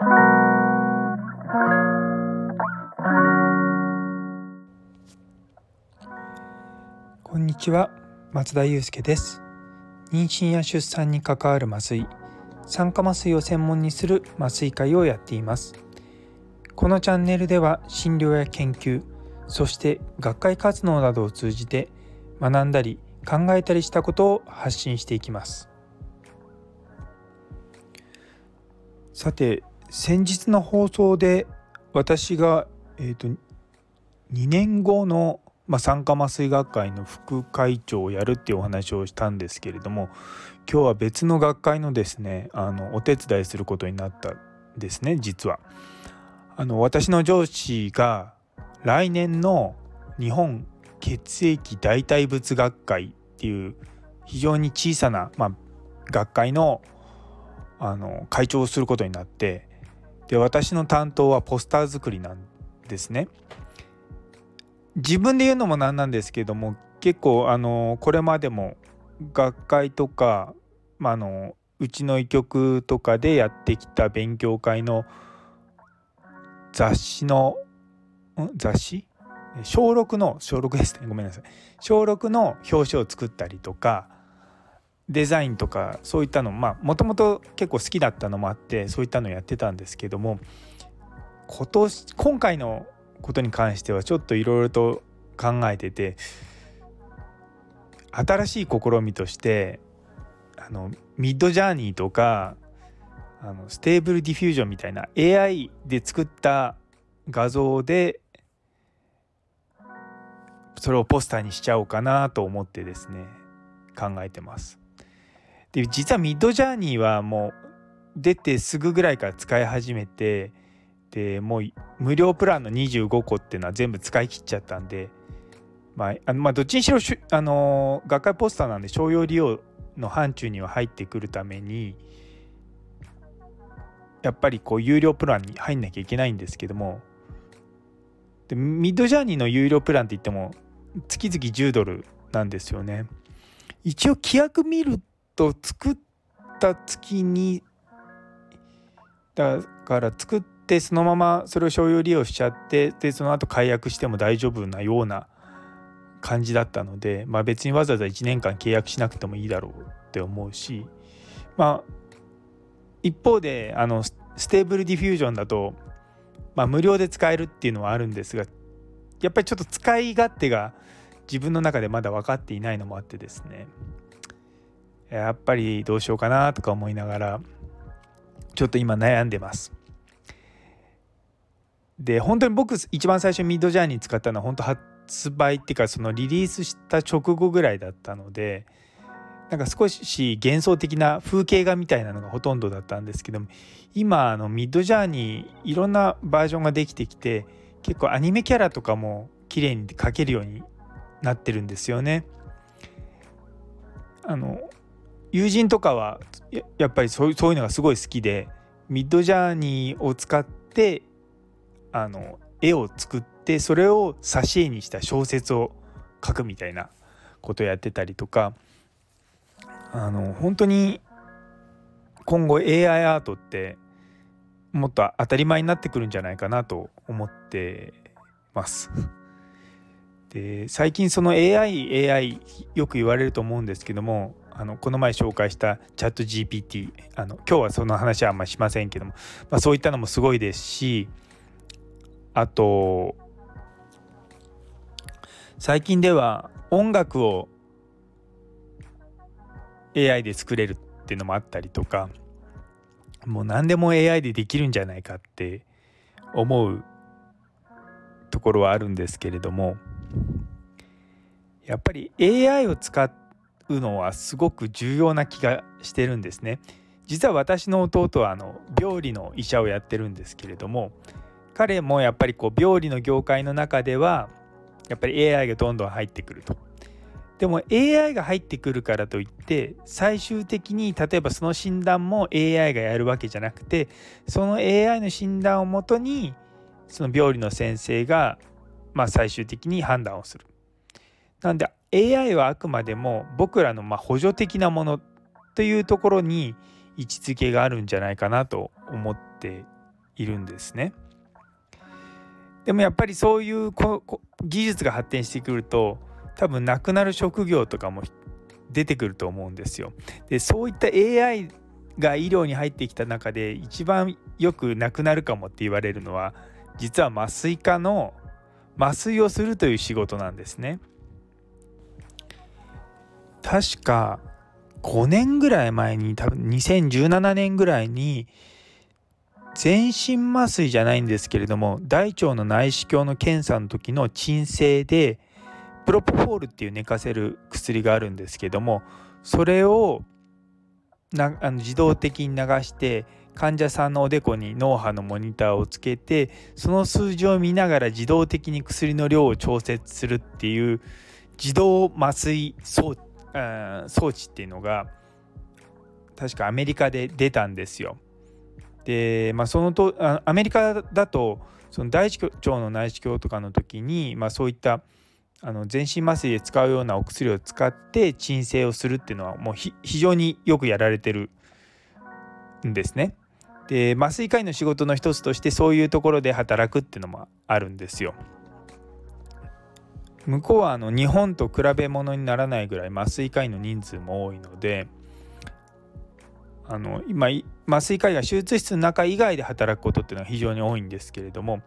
こんにちは。松田祐介です。妊娠や出産に関わる麻酔。酸化麻酔を専門にする麻酔会をやっています。このチャンネルでは診療や研究そして学会活動などを通じて学んだり考えたりしたことを発信していきます。さて先日の放送で私が、えーと、と2年後のまあ、酸化麻酔学会の副会長をやるっていうお話をしたんですけれども今日は別の学会のですねあのお手伝いすることになったんですね実は。あの私の上司が来年の日本血液代替物学会っていう非常に小さな、まあ、学会のあの会長をすることになってで私の担当はポスター作りなんですね。自分で言うのもなんなんですけども結構あのこれまでも学会とか、まあ、のうちの医局とかでやってきた勉強会の雑誌の雑誌？小6の小6ですね。ごめんなさい。小6の表紙を作ったりとかデザインとかそういったのまあもともと結構好きだったのもあってそういったのやってたんですけども今年今回のことに関してはちょっといろいろと考えてて新しい試みとしてあの Midjourney とかあの Stable Diffusion みたいな AI で作った画像でそれをポスターにしちゃおうかなと思ってですね考えてます。で実はミッドジャーニーはもう出てすぐぐらいから使い始めてでもう無料プランの25個っていうのは全部使い切っちゃったんで、まあ、まあどっちにしろあの学会ポスターなんで商用利用の範疇には入ってくるためにやっぱりこう有料プランに入んなきゃいけないんですけどもでミッドジャーニーの有料プランって言っても月々10ドルなんですよね。一応規約見ると作った月にだから作ってそのままそれを商用利用しちゃってでその後解約しても大丈夫なような感じだったので、まあ、別にわざわざ1年間契約しなくてもいいだろうって思うしまあ一方であの Stable Diffusion だと、まあ、無料で使えるっていうのはあるんですがやっぱりちょっと使い勝手が自分の中でまだ分かっていないのもあってですね。やっぱりどうしようかなとか思いながらちょっと今悩んでます。で本当に僕一番最初 Midjourney 使ったのは本当発売っていうかそのリリースした直後ぐらいだったのでなんか少し幻想的な風景画みたいなのがほとんどだったんですけども今あのミッドジャーニーいろんなバージョンができてきて結構アニメキャラとかも綺麗に描けるようになってるんですよね。あの友人とかはやっぱりそういうのがすごい好きでミッドジャーニーを使ってあの絵を作ってそれを挿絵にした小説を書くみたいなことやってたりとかあの本当に今後 AI アートってもっと当たり前になってくるんじゃないかなと思ってます。で最近その AI, AI よく言われると思うんですけどもあのこの前紹介したチャット GPT あの今日はその話はあんましませんけども、まあ、そういったのもすごいですしあと最近では音楽を AI で作れるっていうのもあったりとかもう何でも AI でできるんじゃないかって思うところはあるんですけれどもやっぱり AI を使ってうのはすごく重要な気がしてるんですね。実は私の弟はあの病理の医者をやってるんですけれども彼もやっぱりこう病理の業界の中ではやっぱり AI がどんどん入ってくると。でも AI が入ってくるからといって最終的に例えばその診断も AI がやるわけじゃなくてその AI の診断をもとにその病理の先生がまあ最終的に判断をする。なんで AI はあくまでも僕らのま補助的なものというところに位置づけがあるんじゃないかなと思っているんですね。でもやっぱりそういう技術が発展してくると多分なくなる職業とかも出てくると思うんですよ。でそういった AI が医療に入ってきた中で一番よくなくなるかもって言われるのは実は麻酔科の麻酔をするという仕事なんですね。確か5年ぐらい前に多分2017年ぐらいに全身麻酔じゃないんですけれども大腸の内視鏡の検査の時の鎮静でプロポフォールっていう寝かせる薬があるんですけどもそれをなあの自動的に流して患者さんのおでこに脳波のモニターをつけてその数字を見ながら自動的に薬の量を調節するっていう自動麻酔装置装置っていうのが確かアメリカで出たんですよ。で、まあ、そのとアメリカだとその大腸の内視鏡とかの時に、まあ、そういったあの全身麻酔で使うようなお薬を使って鎮静をするっていうのはもう非常によくやられてるんですね。で麻酔科医の仕事の一つとしてそういうところで働くっていうのもあるんですよ。向こうはあの日本と比べ物にならないぐらい麻酔科医の人数も多いのであの今麻酔科医が手術室の中以外で働くことっていうのは非常に多いんですけれども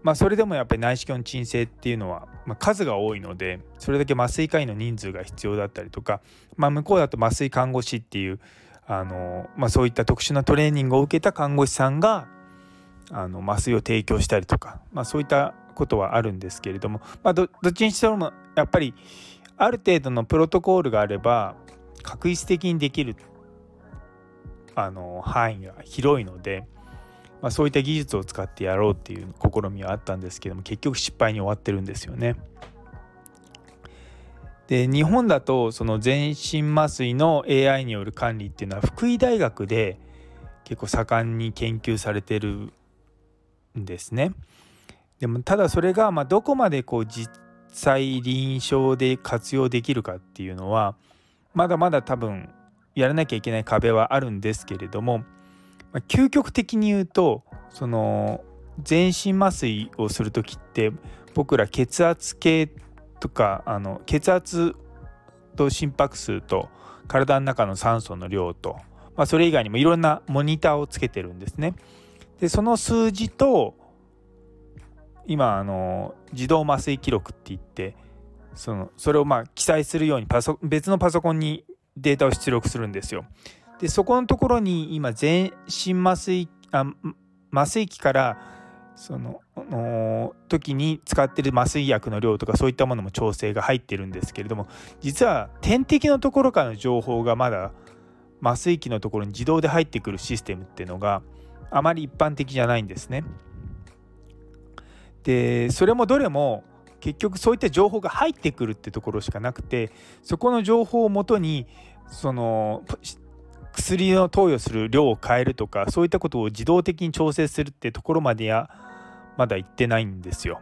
まあ、それでもやっぱり内視鏡の鎮静っていうのは、まあ、数が多いのでそれだけ麻酔科医の人数が必要だったりとか、まあ、向こうだと麻酔看護師っていうあの、まあ、そういった特殊なトレーニングを受けた看護師さんがあの麻酔を提供したりとか、まあ、そういったことはあるんですけれども、まあ、どっちにしてもやっぱりある程度のプロトコールがあれば確実的にできるあの範囲が広いので。まあ、そういった技術を使ってやろうっていう試みはあったんですけども結局失敗に終わってるんですよね。で日本だとその全身麻酔の AI による管理っていうのは福井大学で結構盛んに研究されてるんですね。でもただそれがまどこまでこう実際臨床で活用できるかっていうのはまだまだ多分やらなきゃいけない壁はあるんですけれどもま、究極的に言うとその全身麻酔をする時って僕ら血圧計とかあの血圧と心拍数と体の中の酸素の量と、まあ、それ以外にもいろんなモニターをつけてるんですね。でその数字と今あの自動麻酔記録って言ってそのそれをまあ記載するようにパソ別のパソコンにデータを出力するんですよ。でそこのところに今全身麻酔あ麻酔器からそのの時に使ってる麻酔薬の量とかそういったものも調整が入ってるんですけれども実は点滴のところからの情報がまだ麻酔器のところに自動で入ってくるシステムっていうのがあまり一般的じゃないんですね。でそれもどれも結局そういった情報が入ってくるってところしかなくてそこの情報をもとにその薬の投与する量を変えるとかそういったことを自動的に調整するってところまではまだ行ってないんですよ。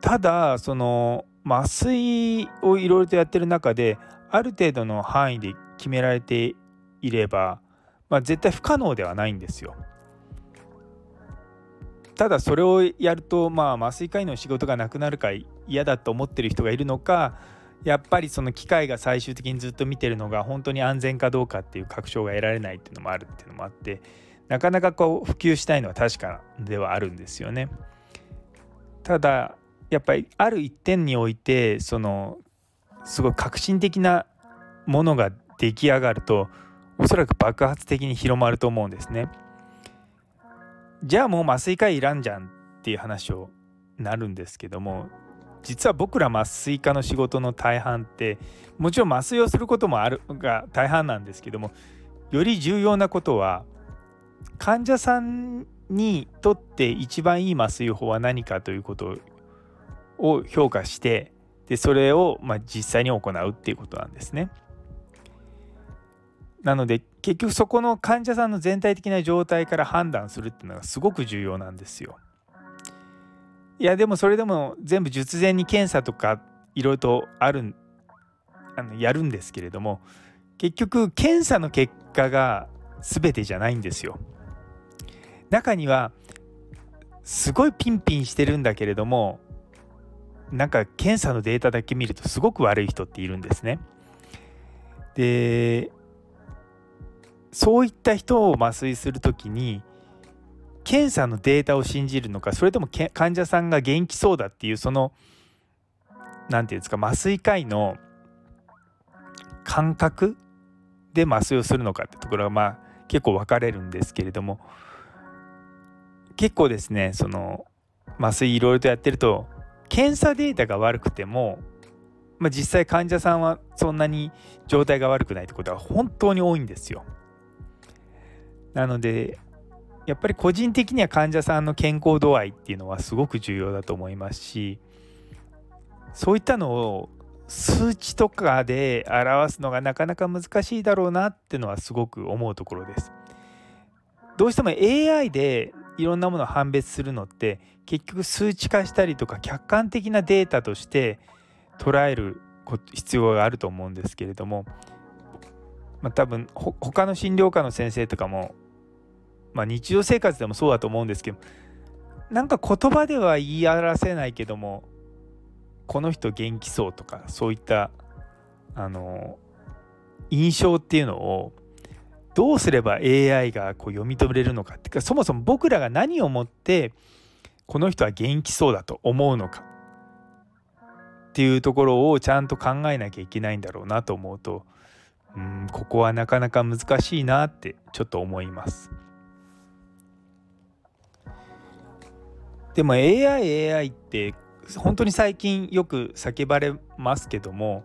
ただその麻酔をいろいろとやってる中である程度の範囲で決められていれば、まあ、絶対不可能ではないんですよ。ただそれをやるとまあ麻酔科医の仕事がなくなるか嫌だと思ってる人がいるのかやっぱりその機械が最終的にずっと見てるのが本当に安全かどうかっていう確証が得られないっていうのもあるっていうのもあってなかなかこう普及したいのは確かではあるんですよね。ただやっぱりある一点においてそのすごい革新的なものが出来上がるとおそらく爆発的に広まると思うんですね。じゃあもう麻酔科いらんじゃんっていう話をなるんですけども実は僕ら麻酔科の仕事の大半ってもちろん麻酔をすることもあるが大半なんですけどもより重要なことは患者さんにとって一番いい麻酔法は何かということを評価してでそれをま実際に行うっていうことなんですね。なので結局そこの患者さんの全体的な状態から判断するっていうのがすごく重要なんですよ。いやでもそれでも全部術前に検査とかいろいろとあるあのやるんですけれども結局検査の結果が全てじゃないんですよ。中にはすごいピンピンしてるんだけれどもなんか検査のデータだけ見るとすごく悪い人っているんですね。でそういった人を麻酔する時に検査のデータを信じるのかそれとも患者さんが元気そうだっていうその何て言うんですか麻酔科医の感覚で麻酔をするのかってところがまあ結構分かれるんですけれども結構ですねその麻酔いろいろとやってると検査データが悪くても、まあ、実際患者さんはそんなに状態が悪くないってことは本当に多いんですよ。なのでやっぱり個人的には患者さんの健康度合いっていうのはすごく重要だと思いますしそういったのを数値とかで表すのがなかなか難しいだろうなっていうのはすごく思うところです。どうしても AI でいろんなものを判別するのって結局数値化したりとか客観的なデータとして捉える必要があると思うんですけれども、まあ、多分他の診療科の先生とかも、まあ、日常生活でもそうだと思うんですけどなんか言葉では言い表せないけどもこの人元気そうとかそういったあの印象っていうのをどうすれば AI がこう読み取れるのかっていうかそもそも僕らが何をもってこの人は元気そうだと思うのかっていうところをちゃんと考えなきゃいけないんだろうなと思うとうんここはなかなか難しいなってちょっと思います。でも AI AI って本当に最近よく叫ばれますけども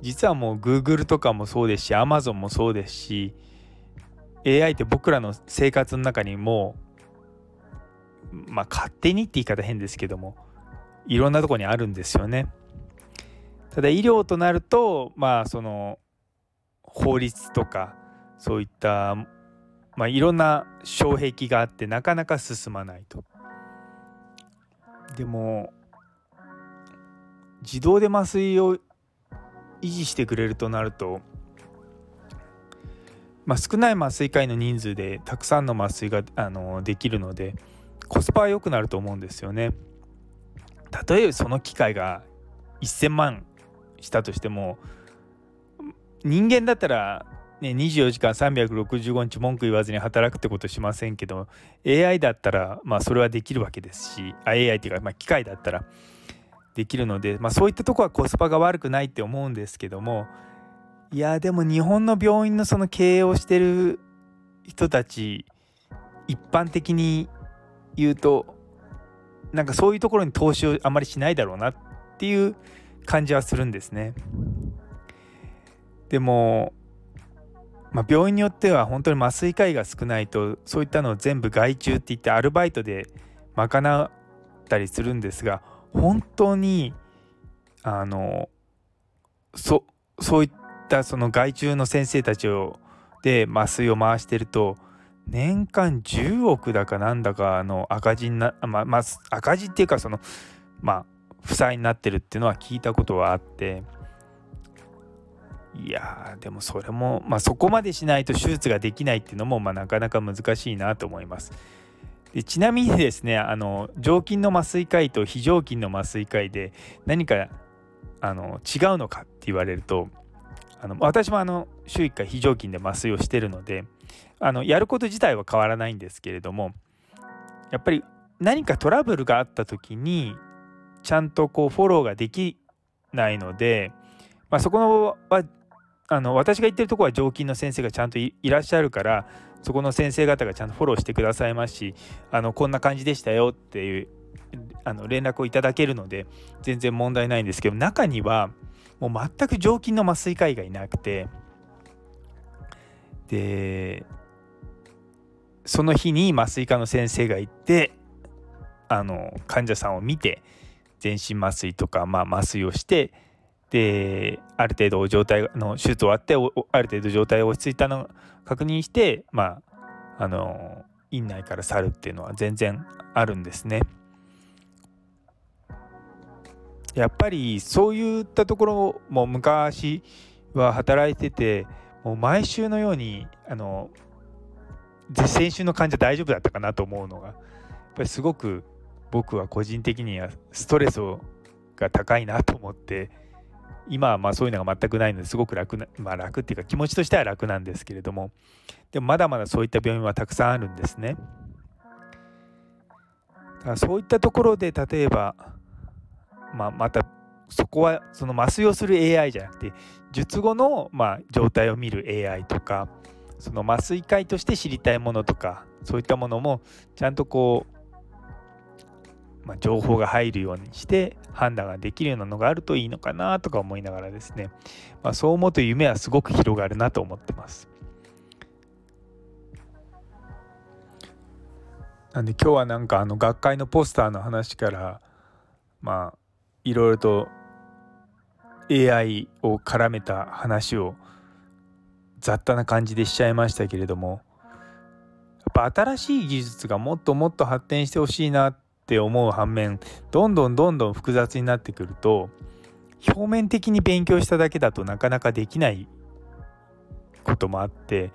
実はもう Google とかもそうですし Amazon もそうですし AI って僕らの生活の中にもまあ勝手にって言い方変ですけどもいろんなとこにあるんですよね。ただ医療となるとまあその法律とかそういったまあいろんな障壁があってなかなか進まないと。でも自動で麻酔を維持してくれるとなると、まあ、少ない麻酔科医の人数でたくさんの麻酔があのできるのでコスパは良くなると思うんですよね。例えばその機械が1,000万したとしても人間だったら、ね、24時間365日文句言わずに働くってことしませんけど AI だったら、まあ、それはできるわけですし AI っていうか、まあ、機械だったらできるので、まあ、そういったとこはコスパが悪くないって思うんですけどもいやでも日本の病院のその経営をしてる人たち一般的に言うとなんかそういうところに投資をあまりしないだろうなっていう感じはするんですね。でも、まあ、病院によっては本当に麻酔科医が少ないとそういったのを全部外注って言ってアルバイトで賄ったりするんですが本当にあのそそういったその外注の先生たちをで麻酔を回してると年間10億だかなんだかの赤字にな、ままあ、赤字っていうかそのまあ負債になってるっていうのは聞いたことはあっていやでもそれも、まあ、そこまでしないと手術ができないっていうのも、まあ、なかなか難しいなと思います。でちなみにですねあの常勤の麻酔科医と非常勤の麻酔科医で何かあの違うのかって言われるとあの私もあの週1回非常勤で麻酔をしてるのであのやること自体は変わらないんですけれどもやっぱり何かトラブルがあった時にちゃんとこうフォローができないので、まあ、そこはあの私が言ってるとこは常勤の先生がちゃんといらっしゃるからそこの先生方がちゃんとフォローしてくださいますしあのこんな感じでしたよっていうあの連絡をいただけるので全然問題ないんですけど中にはもう全く常勤の麻酔科医がいなくてでその日に麻酔科の先生が行ってあの患者さんを見て全身麻酔とか、まあ、麻酔をしてである程度状態の手術終わってある程度状態が落ち着いたのを確認してまああの院内から去るっていうのは全然あるんですね。やっぱりそういったところも昔は働いててもう毎週のようにあの先週の患者大丈夫だったかなと思うのがやっぱりすごく僕は個人的にはストレスが高いなと思って今はまあそういうのが全くないのですごく楽な、まあ、楽っていうか気持ちとしては楽なんですけれどもでもまだまだそういった病院はたくさんあるんですね。だからそういったところで例えば、まあ、またそこはその麻酔をする AI じゃなくて術後のまあ状態を見る AI とかその麻酔科医として知りたいものとかそういったものもちゃんとこう、まあ、情報が入るようにして判断ができるようなのがあるといいのかなとか思いながらですね、まあ、そう思うと夢はすごく広がるなと思ってます。なんで今日はなんかあの学会のポスターの話からまあいろいろと AI を絡めた話を雑多な感じでしちゃいましたけれどもやっぱ新しい技術がもっともっと発展してほしいなって思う反面どんどんどんどん複雑になってくると表面的に勉強しただけだとなかなかできないこともあって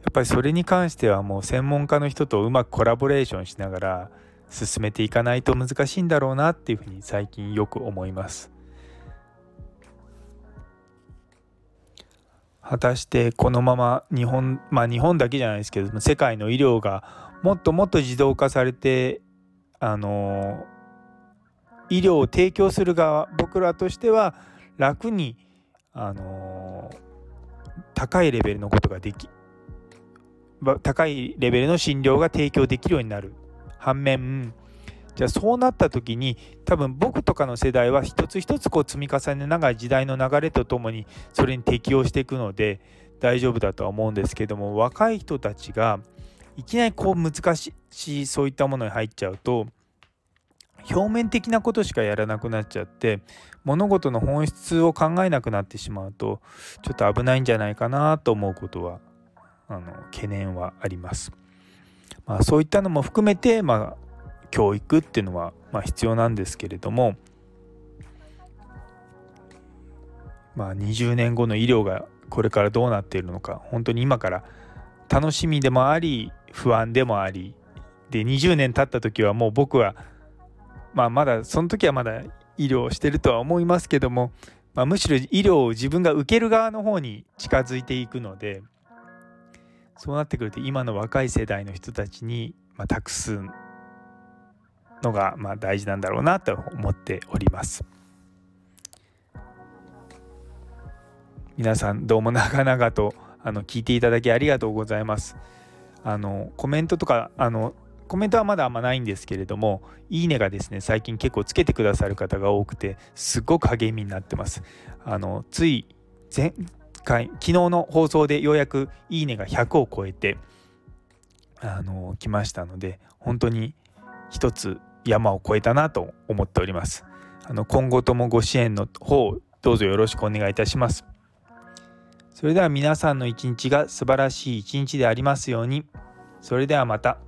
やっぱりそれに関してはもう専門家の人とうまくコラボレーションしながら進めていかないと難しいんだろうなっていうふうに最近よく思います。果たしてこのまま日本まあ日本だけじゃないですけど世界の医療がもっともっと自動化されてあの医療を提供する側僕らとしては楽にあの高いレベルのことができ高いレベルの診療が提供できるようになる。反面じゃあそうなった時に多分僕とかの世代は一つ一つこう積み重ねながら時代の流れとともにそれに適応していくので大丈夫だとは思うんですけども若い人たちがいきなりこう難しいそういったものに入っちゃうと表面的なことしかやらなくなっちゃって物事の本質を考えなくなってしまうとちょっと危ないんじゃないかなと思うことはあの懸念はあります。まあ、そういったのも含めて、まあ、教育っていうのは、まあ、必要なんですけれども、まあ、20年後の医療がこれからどうなっているのか本当に今から楽しみでもあり不安でもありで20年経った時はもう僕は、まあ、まだその時はまだ医療をしてるとは思いますけども、まあ、むしろ医療を自分が受ける側の方に近づいていくのでそうなってくると今の若い世代の人たちに、まあ、託すのが、まあ、大事なんだろうなと思っております。皆さんどうも長々とあの聞いていただきありがとうございます。あのコメントとかあのコメントはまだあんまないんですけれどもいいねがですね最近結構つけてくださる方が多くてすっごく励みになってます。あのつい前回昨日の放送でようやくいいねが100を超えてあの来ましたので本当に一つ山を越えたなと思っておりますあの今後ともご支援の方どうぞよろしくお願いいたしますそれでは皆さんの一日が素晴らしい一日でありますようにそれではまた。